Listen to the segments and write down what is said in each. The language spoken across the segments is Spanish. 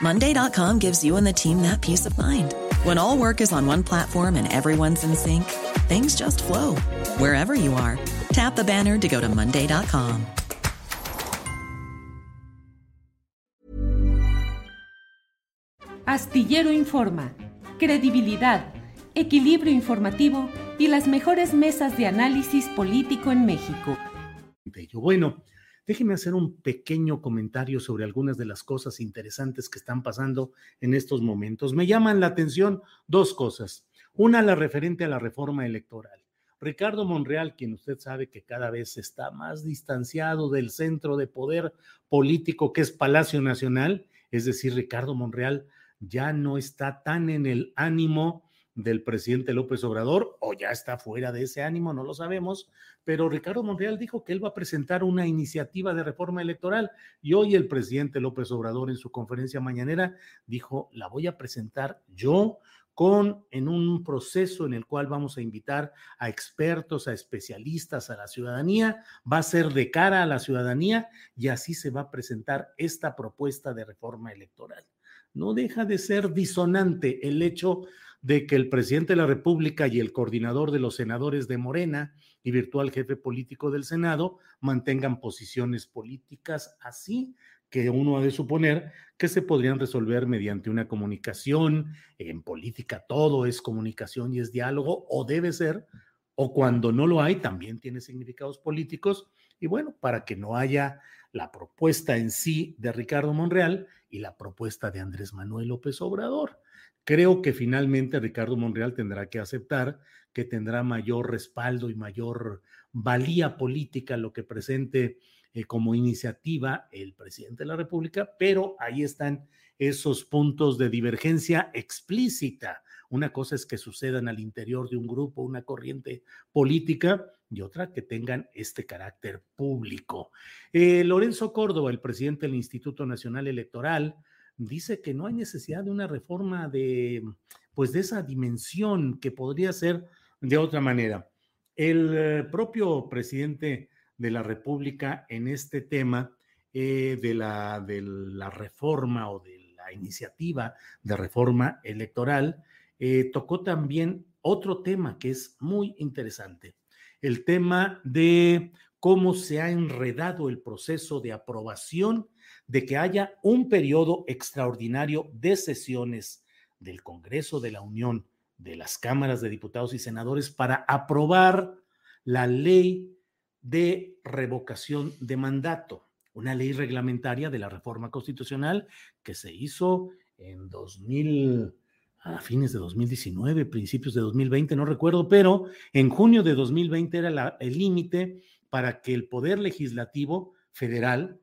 Monday.com gives you and the team that peace of mind. When all work is on one platform and everyone's in sync, things just flow wherever you are. Tap the banner to go to Monday.com. Astillero Informa, credibilidad, equilibrio informativo y las mejores mesas de análisis político en México. Bueno, Déjenme hacer un pequeño comentario sobre algunas de las cosas interesantes que están pasando en estos momentos. Me llaman la atención dos cosas. Una, la referente a la reforma electoral. Ricardo Monreal, quien usted sabe que cada vez está más distanciado del centro de poder político que es Palacio Nacional, es decir, Ricardo Monreal ya no está tan en el ánimo del presidente López Obrador o ya está fuera de ese ánimo, no lo sabemos, pero Ricardo Monreal dijo que él va a presentar una iniciativa de reforma electoral y hoy el presidente López Obrador en su conferencia mañanera dijo, la voy a presentar yo con en un proceso en el cual vamos a invitar a expertos, a especialistas, a la ciudadanía, va a ser de cara a la ciudadanía y así se va a presentar esta propuesta de reforma electoral. No deja de ser disonante el hecho de que el presidente de la República y el coordinador de los senadores de Morena y virtual jefe político del Senado mantengan posiciones políticas así que uno ha de suponer que se podrían resolver mediante una comunicación. En política todo es comunicación y es diálogo, o debe ser, o cuando no lo hay, también tiene significados políticos. Y bueno, para que no haya la propuesta en sí de Ricardo Monreal y la propuesta de Andrés Manuel López Obrador. Creo que finalmente Ricardo Monreal tendrá que aceptar que tendrá mayor respaldo y mayor valía política lo que presente eh, como iniciativa el presidente de la República, pero ahí están esos puntos de divergencia explícita. Una cosa es que sucedan al interior de un grupo, una corriente política, y otra que tengan este carácter público. Eh, Lorenzo Córdoba, el presidente del Instituto Nacional Electoral, dice que no hay necesidad de una reforma de, pues, de esa dimensión que podría ser de otra manera. El eh, propio presidente de la República en este tema eh, de, la, de la reforma o de la iniciativa de reforma electoral eh, tocó también otro tema que es muy interesante, el tema de cómo se ha enredado el proceso de aprobación de que haya un periodo extraordinario de sesiones del Congreso de la Unión, de las cámaras de diputados y senadores para aprobar la ley de revocación de mandato, una ley reglamentaria de la reforma constitucional que se hizo en 2000 a fines de 2019, principios de 2020, no recuerdo, pero en junio de 2020 era el límite para que el Poder Legislativo Federal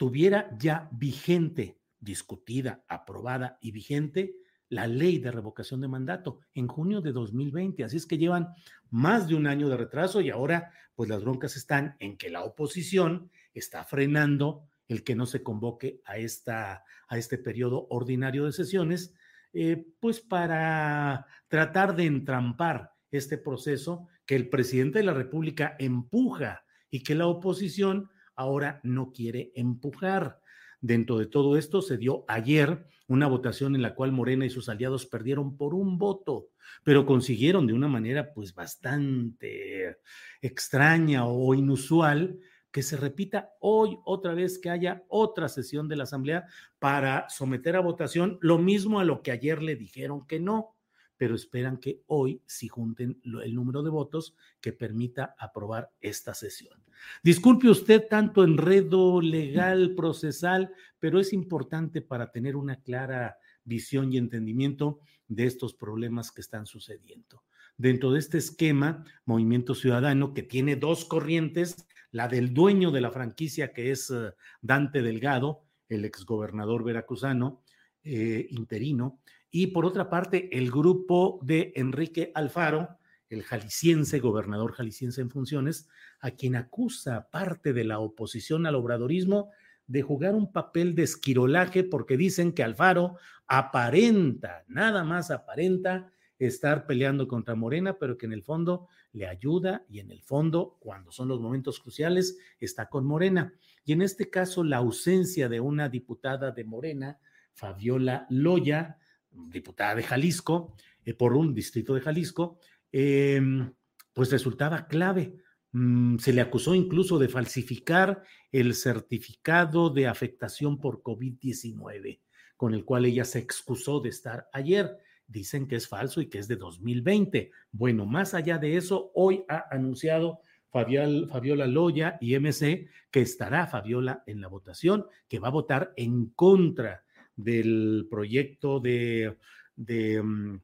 tuviera ya vigente, discutida, aprobada y vigente la ley de revocación de mandato en junio de 2020. Así es que llevan más de un año de retraso y ahora pues las broncas están en que la oposición está frenando el que no se convoque a, esta, a este periodo ordinario de sesiones, eh, pues para tratar de entrampar este proceso que el presidente de la República empuja y que la oposición ahora no quiere empujar. Dentro de todo esto se dio ayer una votación en la cual Morena y sus aliados perdieron por un voto, pero consiguieron de una manera pues bastante extraña o inusual que se repita hoy otra vez, que haya otra sesión de la Asamblea para someter a votación lo mismo a lo que ayer le dijeron que no, pero esperan que hoy sí junten el número de votos que permita aprobar esta sesión. Disculpe usted tanto enredo legal, procesal, pero es importante para tener una clara visión y entendimiento de estos problemas que están sucediendo. Dentro de este esquema, Movimiento Ciudadano, que tiene dos corrientes, la del dueño de la franquicia, que es eh, Dante Delgado, el exgobernador veracruzano, eh, interino, y por otra parte, el grupo de Enrique Alfaro, el jalisciense, gobernador jalisciense en funciones, a quien acusa parte de la oposición al obradorismo de jugar un papel de esquirolaje porque dicen que Alfaro aparenta, nada más aparenta estar peleando contra Morena, pero que en el fondo le ayuda y en el fondo, cuando son los momentos cruciales, está con Morena. Y en este caso, la ausencia de una diputada de Morena, Fabiola Loya, diputada de Jalisco, eh, por un distrito de Jalisco, em, pues resultaba clave. Mm, se le acusó incluso de falsificar el certificado de afectación por COVID-19, con el cual ella se excusó de estar ayer dicen que es falso y que es de 2020. Bueno, más allá de eso, hoy ha anunciado Fabiola Loya y MC que estará Fabiola en la votación, que va a votar en contra del proyecto de, mm,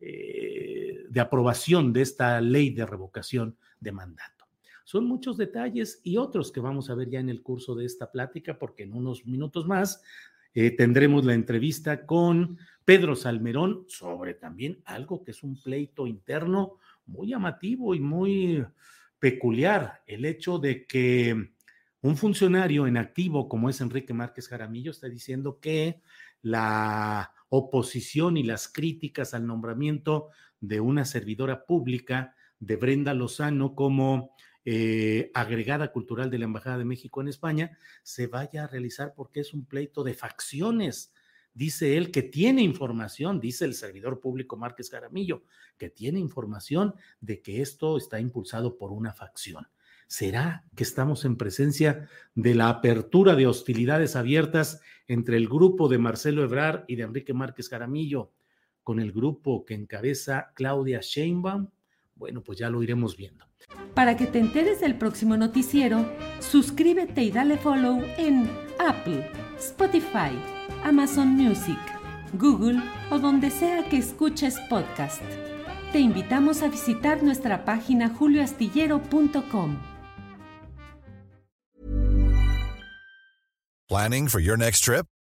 eh, de aprobación de esta ley de revocación de mandato. Son muchos detalles y otros que vamos a ver ya en el curso de esta plática, porque en unos minutos más eh, tendremos la entrevista con Pedro Salmerón sobre también algo que es un pleito interno muy llamativo y muy peculiar, el hecho de que un funcionario en activo como es Enrique Márquez Jaramillo está diciendo que la oposición y las críticas al nombramiento de una servidora pública de Brenda Lozano como eh, agregada cultural de la Embajada de México en España se vaya a realizar porque es un pleito de facciones. Dice él que tiene información, dice el servidor público Márquez Garamillo, que tiene información de que esto está impulsado por una facción. ¿Será que estamos en presencia de la apertura de hostilidades abiertas entre el grupo de Marcelo Ebrar y de Enrique Márquez Jaramillo con el grupo que encabeza Claudia Sheinbaum? Bueno, pues ya lo iremos viendo. Para que te enteres del próximo noticiero, suscríbete y dale follow en Apple, Spotify, Amazon Music, Google o donde sea que escuches podcast. Te invitamos a visitar nuestra página julioastillero.com. Planning for your next trip?